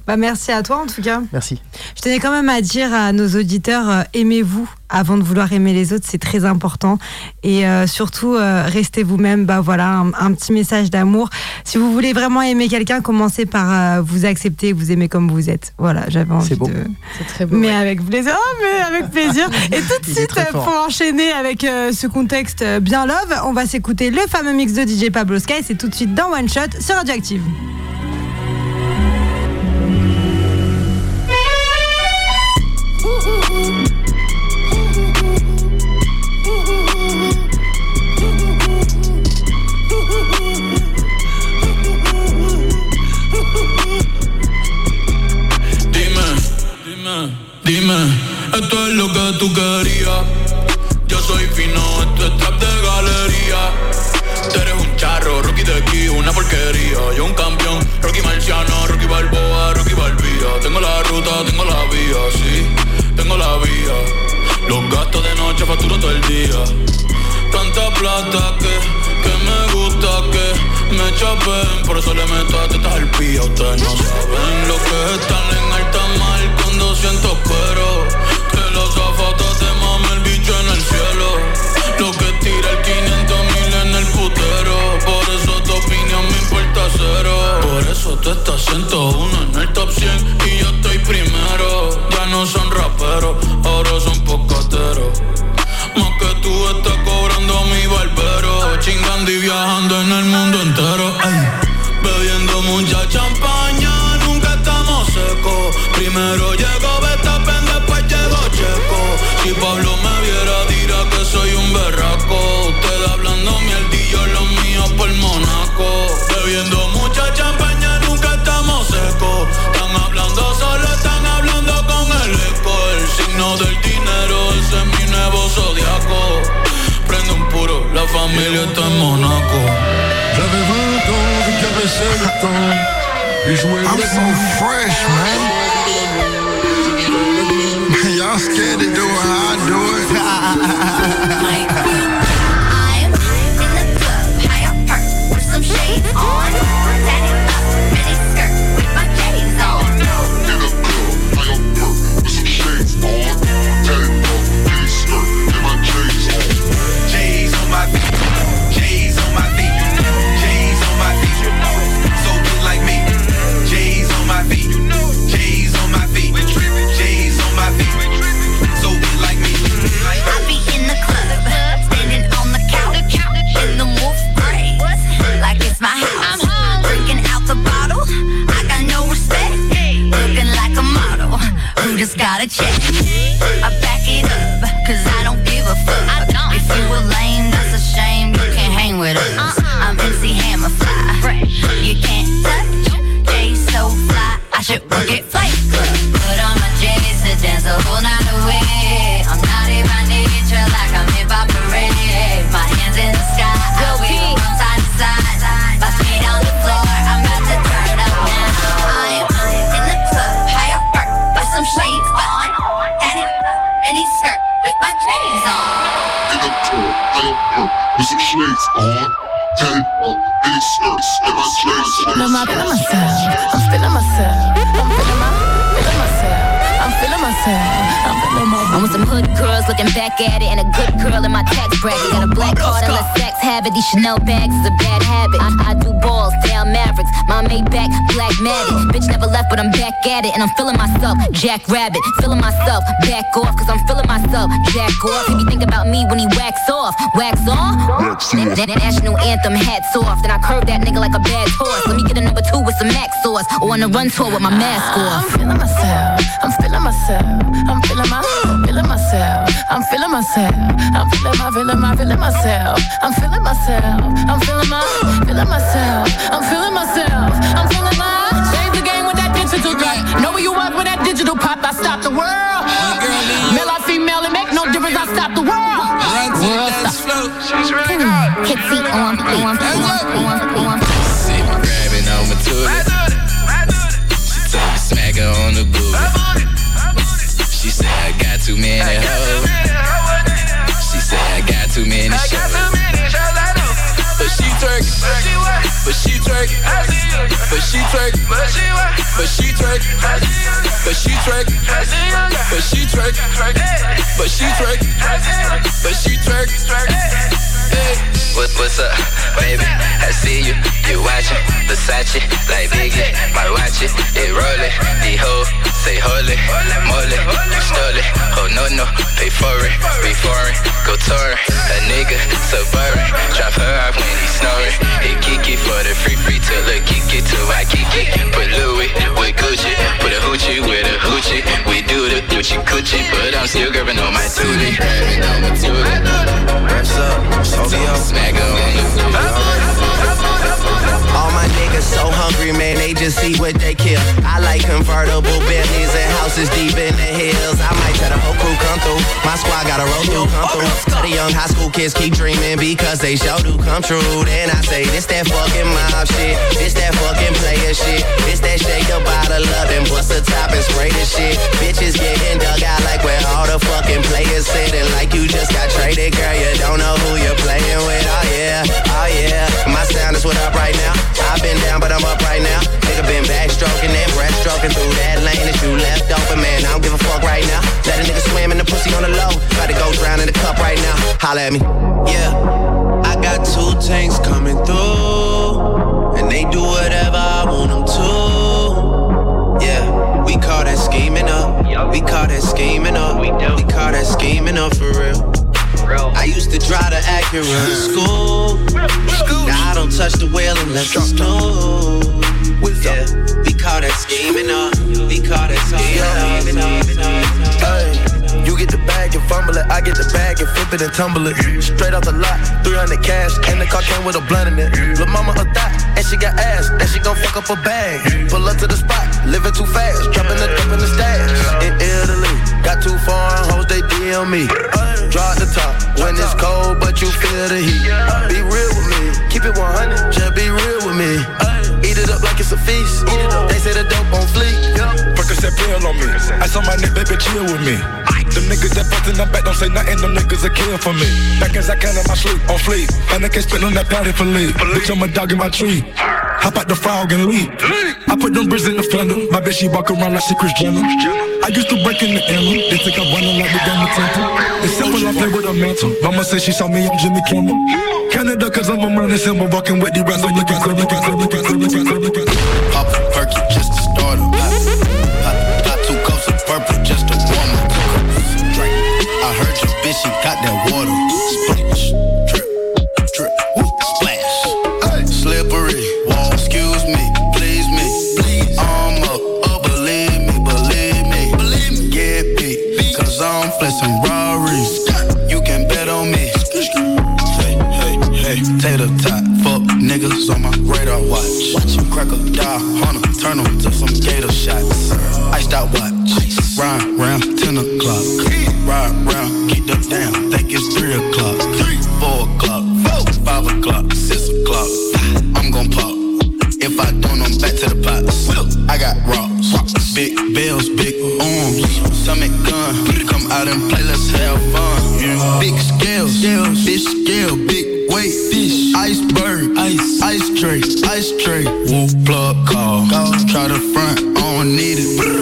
Bah, merci à toi en tout cas. Merci. Je tenais quand même à dire à nos auditeurs, euh, aimez-vous avant de vouloir aimer les autres, c'est très important. Et euh, surtout, euh, restez vous-même. Bah voilà, un, un petit message d'amour. Si vous voulez vraiment aimer quelqu'un, commencez par euh, vous accepter, vous aimer comme vous êtes. Voilà, j'avais envie beau. de. C'est très beau. Mais ouais. avec plaisir, oh, mais avec plaisir. <laughs> Et tout de suite, pour enchaîner avec euh, ce contexte euh, bien love, on va s'écouter le fameux mix de DJ Pablo Sky. C'est tout de suite dans One Shot sur Radioactive. Dime, esto es lo que tú querías. Yo soy fino, esto es trap de galería. Tú eres un charro, Rocky de aquí, una porquería. Yo un campeón, Rocky Marciano, Rocky Balboa, Rocky Balbía. Tengo la ruta, tengo la vía, sí, tengo la vía. Los gastos de noche facturo todo el día. Tanta plata que, que me gusta que me chapen Por eso le meto a tetas al pía Ustedes no saben lo que es estar en alta mar 200 pero Que los zapatos te mame el bicho en el cielo. Lo que tira el 500 mil en el putero. Por eso tu opinión me importa cero. Por eso tú estás 101 en el top 100 Y yo estoy primero. Ya no son raperos, ahora son pocateros más que tú estás cobrando a mi barbero puro, la familia Monaco J'avais 20 ans, je caressais le temps Et jouais I'm so fresh, man. Y'all scared to do it I do it. it's on tape. It's, it's, it's, it's, I'm with some hood girls looking back at it, and a good girl in my tax bracket. Got a black card and let sex have it. These Chanel bags is a bad habit. I, I do balls, down Mavericks. My Maybach, black matted. Bitch never left, but I'm back at it, and I'm feeling myself. Jack Rabbit, feeling myself. Back off, cause I'm feeling myself. Jack off. If you think about me when he wax off, wax on. That, that national anthem, hats off. Then I curve that nigga like a bad horse. Let me get a number two with some max sauce, or on a run tour with my mask ah, off. I'm feeling myself. I'm feeling myself. I'm feeling my, feeling myself. I'm feeling myself. I'm feeling my, feeling my, feeling myself. I'm feeling myself. I'm feeling my, feeling myself. I'm feeling myself. I'm feeling my. Change the game with that digital drop. Know where you was with that digital pop. I stopped the world. Male or female, it make no difference. I stopped the world. World stop. Kitsy on, on, on, on. See me grabbing on my tootie. She told me smack on the booty. She said I got too many hoes. She said I got too many shows. But she twerk, but she twerk, but she twerk, but she twerk, but she twerk, but she twerk, but she twerk, but she twerk. Hey, what, what's up, baby? I see you, you watching Versace, like Biggie, my watch it, it rollin'. The hoe say holy, moly, you stole it. Oh no no, pay for it, be foreign, go touring. A nigga suburban, drop her off when he snoring. He kiki for the free free till the kiki to I kiki. Put Louis with Gucci, put a hoochie with a hoochie. We do the Gucci coochie, but I'm still grabbing on my tootie. Grabbing on my tootie. Smack on the All my niggas so high hungry, man, they just see what they kill. I like convertible Bentleys and houses deep in the hills. I might try the whole crew come through. My squad got a roll through, come through. Tell the young high school kids keep dreaming because they sure do come true. Then I say, this that fucking mob shit. This that fucking player shit. This that shake the bottle up and bust the top and spray the shit. Bitches getting dug out like where all the fucking players sitting like you just got traded, girl. You don't know who you're playing with. Oh yeah, oh yeah. My sound is what up right now. I've been down, but I'm up right now. Nigga been backstroking and breaststroking through that lane that you left open, man. I don't give a fuck right now. Let a nigga swim in the pussy on the low. About to go drown in the cup right now. Holla at me. Yeah, I got two tanks coming through, and they do whatever I want them to. Yeah, we call that scheming up. We call that scheming up. We call that scheming up for real. I used to drive the Acura to school. Now I don't touch the wheel unless it's new. Yeah, we call that scheming up. We call that scheming up. Hey, you get the bag and fumble it. I get the bag and flip it and tumble it. Straight off the lot, 300 cash, and the car came with a blunt in it. Lil' mama a thot, and she got ass, and she gon' fuck up a bag. Pull up to the spot, living too fast, dropping the dump in the stash. In Italy, got too foreign hoes, they DM me. Drop the top when it's cold, but you feel the heat. Be real with me, keep it 100, just be real with me. Eat it up like it's a feast. They say the dope on fleek. Percocet pill on me. I saw my nigga, baby, chill with me. Them niggas that bust in the back don't say nothing, them niggas are kill for me. Back as I can in my sleep, on fleek. And I can't spit on that patty for leave. Bitch, I'm a dog in my tree. Hop out the frog and leap. I put them bricks in the fender. My bitch, she walk around like she Chris Jenner. Used to break in the emblem. They think I'm running like the of temple. It's simple, I play with a mantle. Mama said she saw me, I'm Jimmy Kimmel. Canada, cause I'm a running symbol. Walking with the rest of the guys. Pop a perky just to start 'em. Pop, pop two cups of purple just to warm 'em. Two drink. I heard your bitch, she got that water. Iced out watch, ride round 10 o'clock. Ride round, keep the down, think it's 3 o'clock. 3, 4 o'clock, 4, 5 o'clock, 6 o'clock. I'm gon' pop. If I don't, I'm back to the pots. I got rocks, big bills, big arms. Stomach gun, come out and play, let's have fun. Big scales, big scale, big wait, fish, iceberg, ice, ice tray, ice tray. Woo, plug call. Try to front, I don't need it,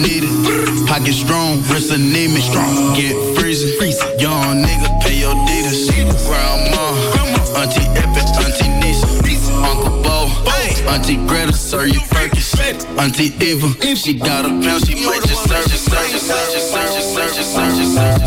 need it. Pocket strong, wrist anemic, strong, get freezing. Young nigga, pay your deeders. Grandma, Auntie Epic, Auntie Nisa, Uncle Bo, Auntie Greta, Sir you Perkins, Auntie Eva. She got a pound, she might just serve it, serve it, serve it, serve it, serve it, serve it, serve it.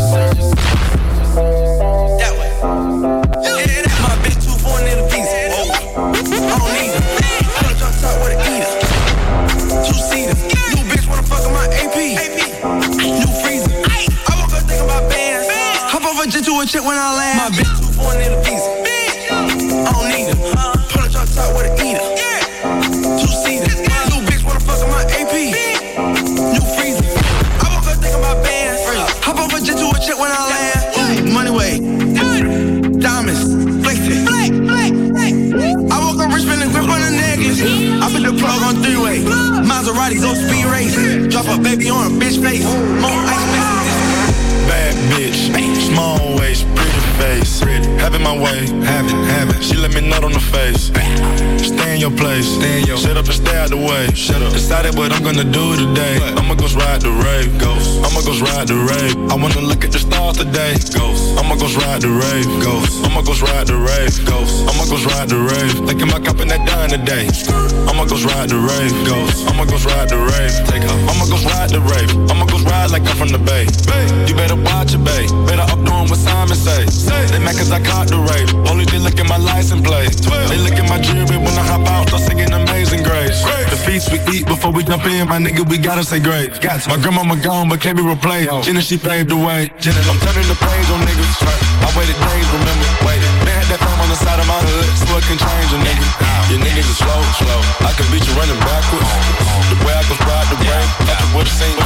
Place, out the way. Shut up. Decided what I'm gonna do today. I'ma go ride the rave, ghost. I'ma go ride the rave. I wanna look at the stars today, ghost. I'ma go ride the rave, ghost. I'ma go ride the rave, ghost. I'ma go ride the rave. Thinking about copping that dime today. I'ma go ride the rave, ghost. I'ma go ride the rave. Take off. I'ma go ride the rave. I'ma go ride like I'm from the bay. You better watch it, babe. Better up doing what Simon say. They mad cause I caught the rave. Only they look at my license plate. They look at my jewelry when I hop out. Start singing Amazing Grace. The feast we eat before we jump in, my nigga, we gotta say great. My grandmama gone, but can't be replaced. Jenna, she paved the way. Jenna, I'm turning the page on niggas. I waited days, remember, waited. Man had that phone on the side of my hood, so it can change a nigga. Your niggas are slow, slow. I can beat you running backwards. Oh, oh. The way I can ride the wave, I can whip sing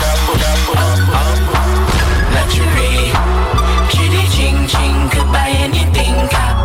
Luxury, kitty ching ching, could buy anything, cop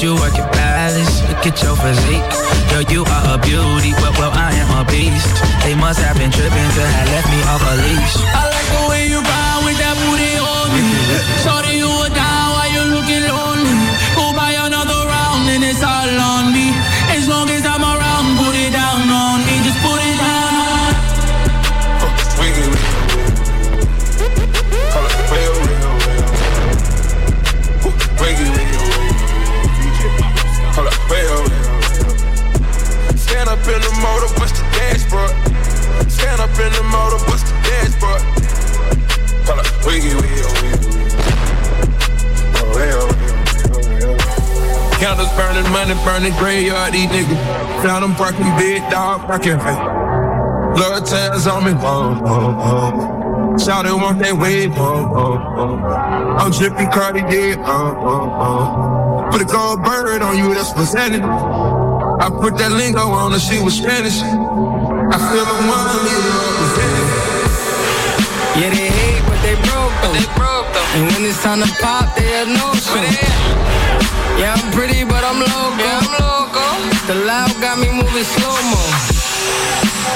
You work your balance, look at your physique. Girl, you are a beauty, well, well, I am a beast. They must have been tripping to have left me off a leash. Counters burning, money burning, graveyard, these niggas. Found them parking big dog, parking hey. Blood tears on me, oh, oh, oh. Shout it, want that wave, oh, oh, oh. I'm dripping Cartier, oh, oh, oh. Put a gold bird on you, that's what's happening. I put that lingo on her, she was Spanish. I feel the one leader representing. Yeah, they hate, but they broke though. They broke though. And when it's time to pop, they have no show. Yeah, I'm pretty, but I'm local. Yeah, I'm loco. The loud got me moving slow mo.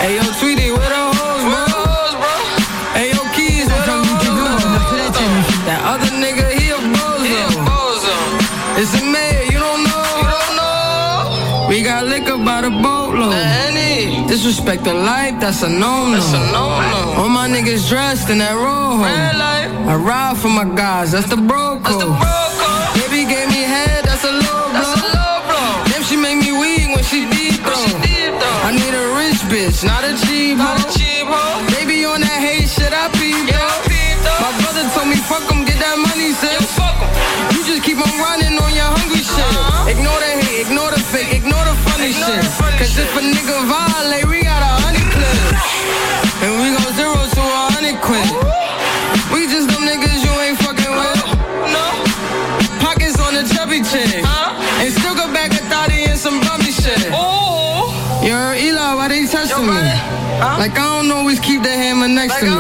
Hey yo, Tweety, where the hoes, bro? Hey yo, Keys, where the hoes? That other nigga, he a bozo. He a bozo. It's a mayor, you don't know. You don't know. We got liquor by the boatload. Disrespect the life, that's a no-no. All my niggas dressed in that rojo. I ride for my guys, that's the bro code. Baby gave me head, that's a low blow. Damn, she make me weak when she deep though. I need a rich bitch, not a cheap hoe. Baby on that hate shit, I peep though. Like I don't always keep the hammer next to me.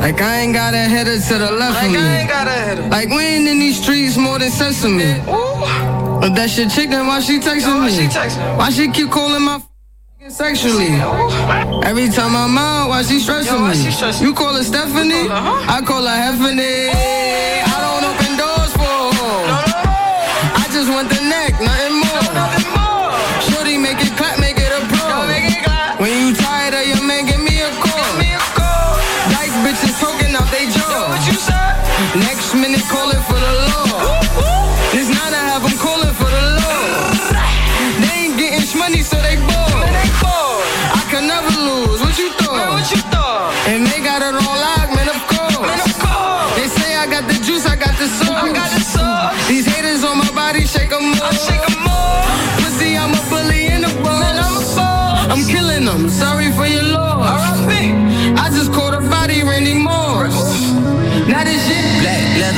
Like I ain't got a header to the left of me. Like we ain't in these streets more than sesame. ooh But that shit chick, then why she texting me? Why she keep calling my f***ing sexually? Every time I'm out, why she stressing me? You call her Stephanie? I call her Heffany. I don't open doors for her. I just want the neck, nothing more.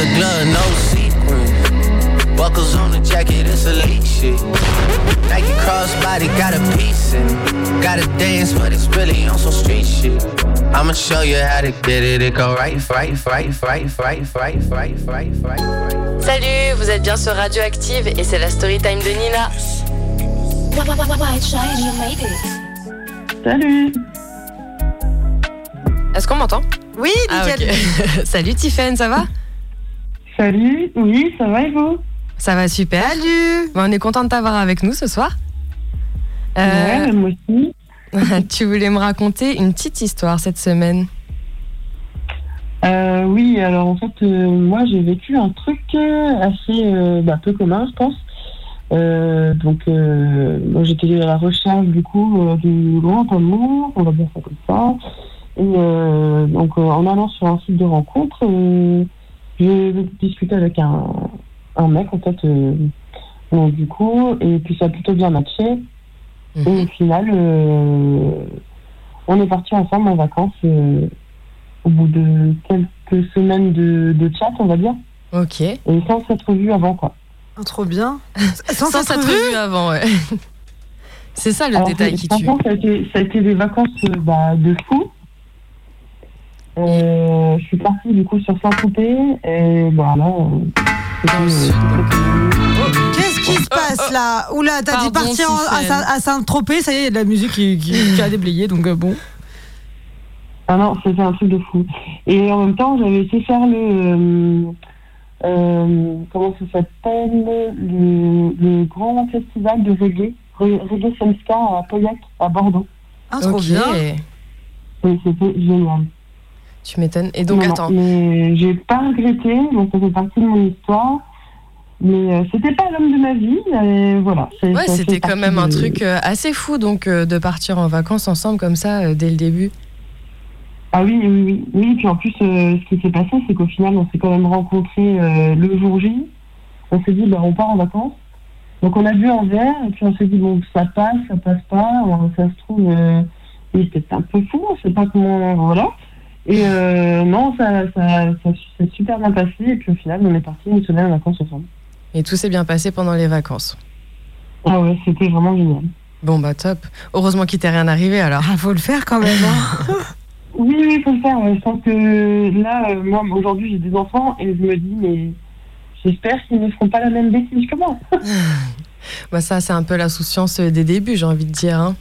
Black leather glove, no sequin. Buckles on the jacket, it's elite shit. Nike crossbody got a piece in it. Gotta dance, but it's really on some street shit. I'ma show you how to get it. It go right, right, right, right, right, right, right, right, right, right. Salut, vous êtes bien sur Radioactive et c'est la story time de Nina. Salut Est-ce qu'on m'entend? Oui, ah, nickel. <laughs> Salut Tiffen, ça va? Salut, oui, ça va et vous Ça va super. Salut On est content de t'avoir avec nous ce soir. Ouais, moi aussi. <laughs> tu voulais me raconter une petite histoire cette semaine. Euh, oui, alors en fait, euh, moi j'ai vécu un truc euh, assez euh, bah, peu commun, je pense. Euh, donc, euh, moi j'étais à la recherche du coup euh, du grand amour, on va dire ça comme ça. Et euh, donc, euh, en allant sur un site de rencontre, euh, j'ai discuté avec un, un mec en fait. euh, donc, du coup, et puis ça a plutôt bien matché. Et au final, euh, on est parti ensemble en vacances euh, au bout de quelques semaines de, de chat, on va dire. Ok. Et sans s'être vu avant, quoi. Ah, trop bien. <laughs> Sans, s'être vu avant, ouais. <laughs> C'est ça le Alors, détail qui tue. Ça a, été, ça a été des vacances bah, de fou. Euh, je suis partie du coup sur Saint-Tropez et bah là. euh, euh, Qu'est-ce qui se passe là? Oula, t'as dit Pardon, partir en- à, Tiffen. Saint- à Saint-Tropez, ça y est, il y a de la musique qui, qui- qui a déblayé, donc euh, bon. Ah non, c'était un truc de fou. Et en même temps, j'avais été faire le. euh, euh, comment ça s'appelle? Le, le grand festival de reggae, Re- Reggae Semska à Pauillac, à Bordeaux. Ah, trop bien. Et c'était génial. Tu m'étonnes. Et donc, Non, attends. mais j'ai pas regretté, donc ça fait partie de mon histoire. Mais euh, c'était pas l'homme de ma vie, et voilà. Ouais, c'était quand même un truc euh, assez fou, donc, euh, de partir en vacances ensemble comme ça euh, dès le début. Ah oui, oui, oui. Oui, puis en plus, ce qui s'est passé, c'est qu'au final, on s'est quand même rencontrés le jour J. On s'est dit, bah, on part en vacances. Donc on a bu un verre, et puis on s'est dit, bon, ça passe, ça passe pas. Ça se trouve, il peut-être un peu fou, on sait pas comment. Voilà. Et euh, non, ça, ça, ça s'est super bien passé, et puis au final, on est parti une semaine en vacances ensemble. Et tout s'est bien passé pendant les vacances. Ah ouais, c'était vraiment génial. Bon, bah top. Heureusement qu'il t'est rien arrivé alors. Ah, faut le faire quand même. hein. <laughs> Oui, oui, il faut le faire. Je pense que là, euh, moi, aujourd'hui, j'ai des enfants, et je me dis, mais j'espère qu'ils ne feront pas la même bêtise que moi. <laughs> Bah ça, c'est un peu l'insouciance des débuts, j'ai envie de dire. hein.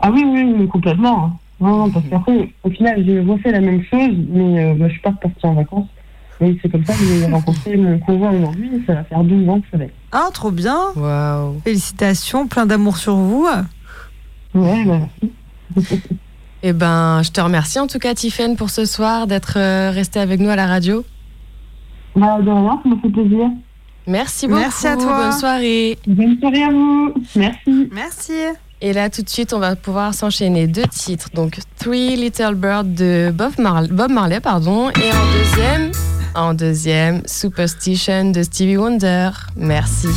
Ah oui, oui, oui, complètement. Non, non, parce qu'après, au final, j'ai refait la même chose, mais euh, bah, je suis pas repartie en vacances. Et c'est comme ça que j'ai rencontré mon conjoint aujourd'hui. Ça va faire 12 ans que ça va. Ah, trop bien. Waouh. Félicitations, plein d'amour sur vous. Ouais, bah, merci. <laughs> Eh ben, je te remercie en tout cas, Tiffaine, pour ce soir, d'être euh, restée avec nous à la radio. Bah, de rien, ça me fait plaisir. Merci beaucoup. Merci à toi. Bonne soirée. Bonne soirée à vous. Merci. Merci. Et là, tout de suite, on va pouvoir s'enchaîner deux titres. Donc, Three Little Birds de Bob, Marley, pardon. Et en deuxième, Superstition de Stevie Wonder. Merci.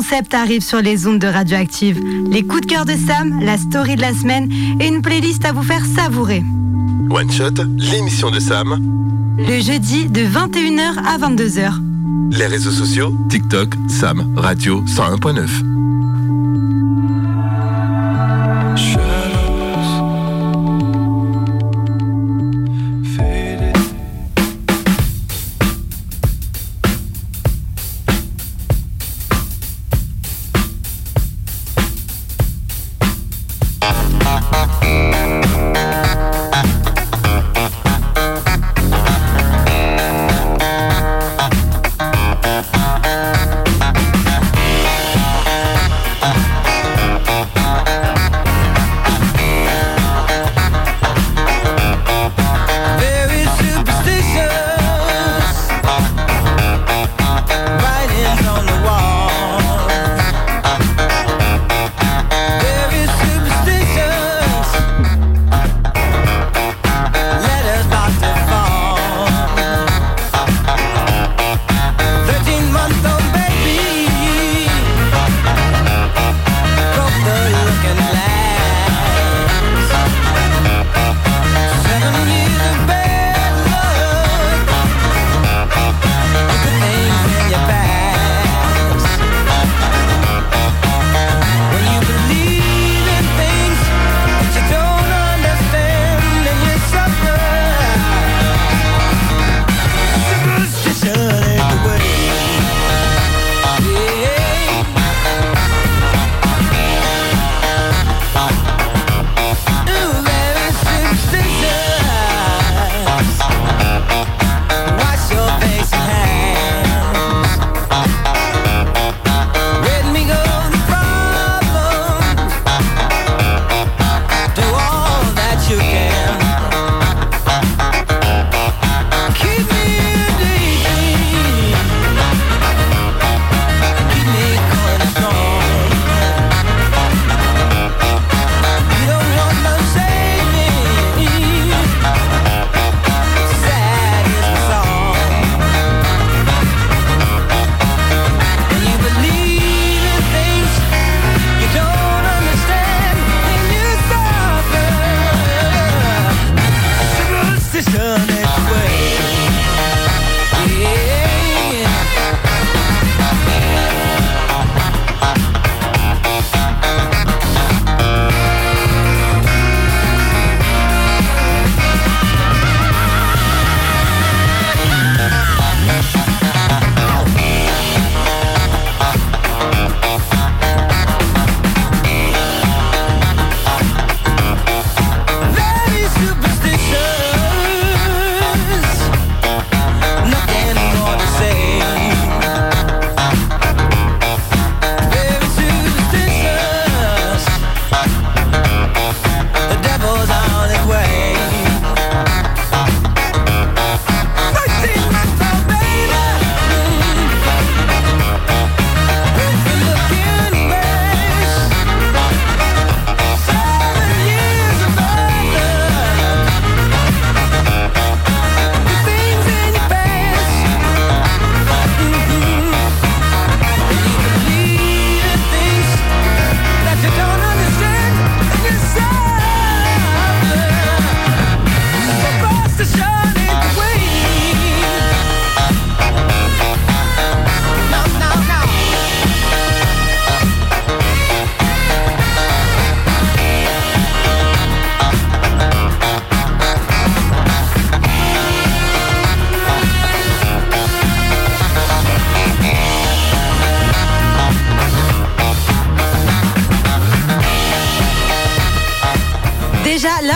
Concept arrive sur les ondes de Radioactive. Les coups de cœur de Sam, la story de la semaine et une playlist à vous faire savourer. One Shot, l'émission de Sam. Le jeudi de 21h à 22h. Les réseaux sociaux, TikTok, Sam, Radio 101.9.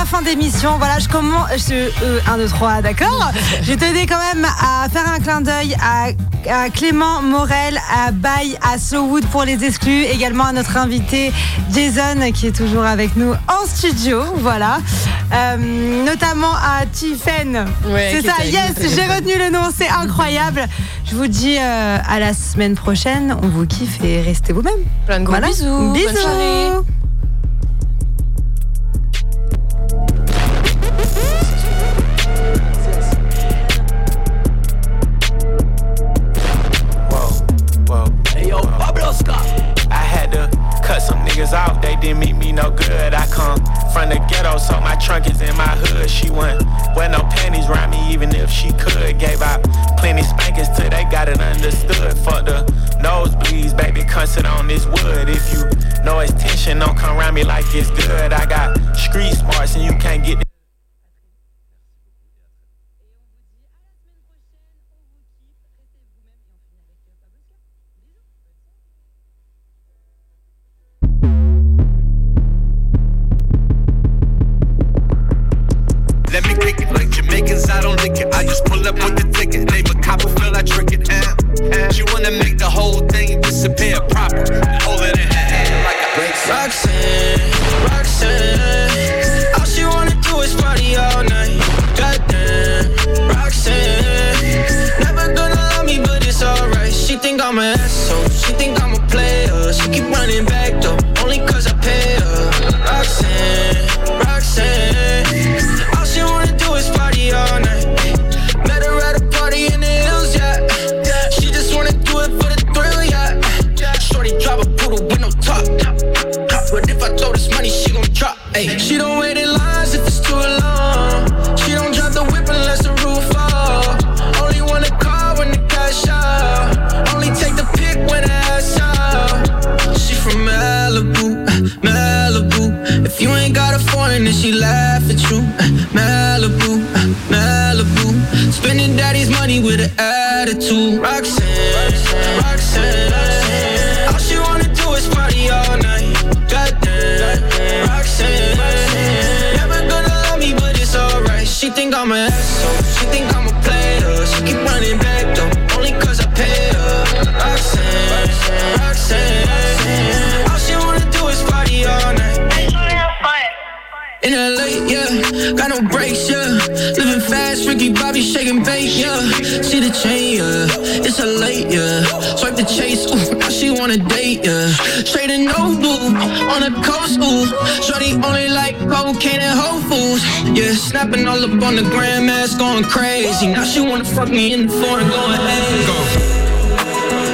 la fin d'émission. Voilà, je commence. Je, euh, 1, 2, 3, d'accord <laughs> Je tenais quand même à faire un clin d'œil à, à Clément Morel, à Baye, à Slowwood pour les exclus. Également à notre invité Jason qui est toujours avec nous en studio. Voilà. Euh, notamment à Tiffen. Ouais, c'est ça, yes, j'ai retenu le nom, c'est incroyable. Je vous dis euh, à la semaine prochaine. On vous kiffe et restez vous-même. Plein de gros bisous, Bisous. Sit on this wood. If you know it's tension, don't come around me like it's good. I got street smarts and you can't get Snapping all up on the grandmas, going crazy. Now she wanna fuck me in the foreign, going, hey.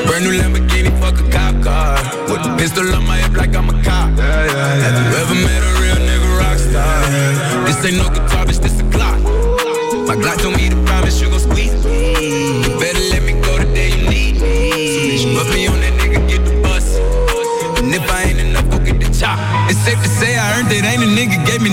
Brand new Lamborghini, fuck a cop car. With a pistol on my hip like I'm a cop. Have you ever met a real nigga rock star? This ain't no guitar, bitch, this a Glock. My Glock told me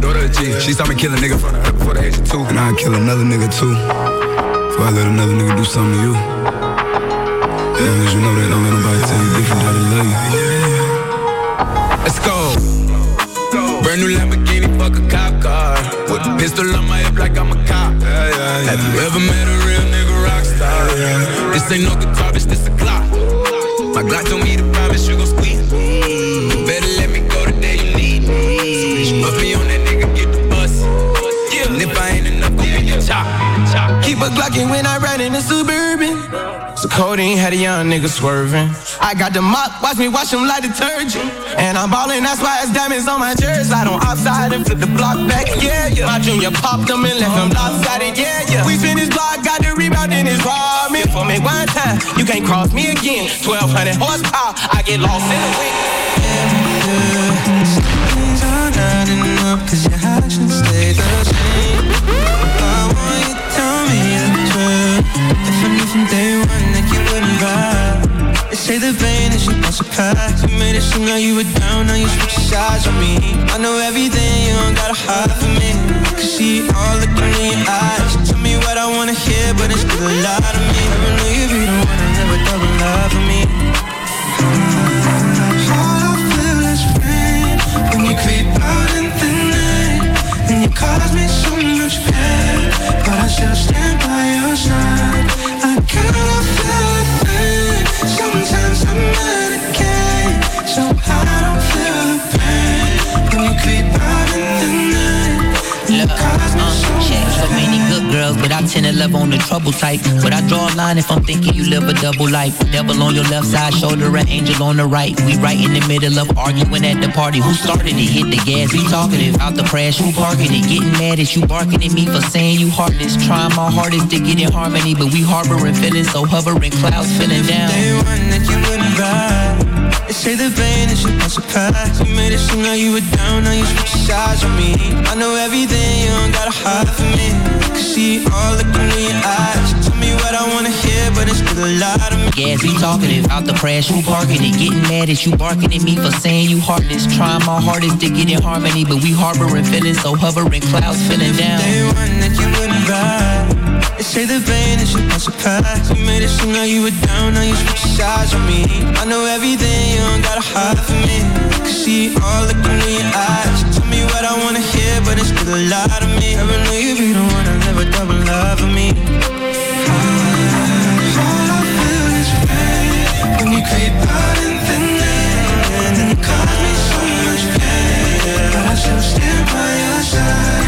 Daughter a G, she saw me kill a nigga front her before the age of two. And I'd kill another nigga too. Before I let another nigga do something to you. As long as you know that, don't let nobody tell you different how to love you. Let's go. Brand new Lamborghini, fuck a cop car. With a pistol on my hip like I'm a cop. Have you ever met a real nigga rock star? This ain't no guitar, bitch, this a Glock. My Glock told me to promise you gon' squeeze a Glockin' when I ride in the Suburban. So codeine had a young nigga swerving. I got the mop, watch me wash him like detergent. And I'm ballin', that's why it's diamonds on my jersey. On outside and flip the block back, yeah, yeah. My junior popped them and left him lopsided, yeah, yeah. We spin his block, got the rebound in his. Me for me one time, you can't cross me again. 1200 horsepower, I get lost in the wind. Things are 'cause your actions stay the same. This, you know you were down, now you switch sides on me. I know everything, you don't gotta hide from me. I can see it all looking in your eyes. Tell me what I wanna hear, but it's still a lot of me. Never knew you'd be the one to never double love for me. All I feel is rain when you creep out in the night, and you cause me so much pain, but I still so many good girls, but I tend to love on the trouble type. But I draw a line if I'm thinking you live a double life. Devil on your left side, shoulder an angel on the right. We right in the middle of arguing at the party. Who started it? Hit the gas, we talkative. Out the crash, who parking it? Getting mad at you, barking at me for saying you heartless. Trying my hardest to get in harmony, but we harboring feelings, so hovering clouds feeling down. Day one that you wouldn't ride. They say the pain is a surprise. You made it seem like you were down, now you switch sides on me. I know everything, you don't gotta hide from me. I can see it all looking in your eyes. Tell me what I wanna hear, but it's still a lot of me. Gas, we talkative. Out the crash, who parking it? Getting mad at you, barking at me for saying you heartless. Trying my hardest to get in harmony, but we harboring feelings, so hovering clouds feeling down. Day one that you wouldn't ride. Say the pain is your best surprise. You made it seem like you were down Now you switch sides on me. I know everything, you don't gotta hide from me. I can see it all looking in your eyes. You Tell me what I wanna hear But it's still a lie to me. Never knew you'd be the one to live a double life for me. When you creep out in thin air And it me so much pain But I still stand by your side.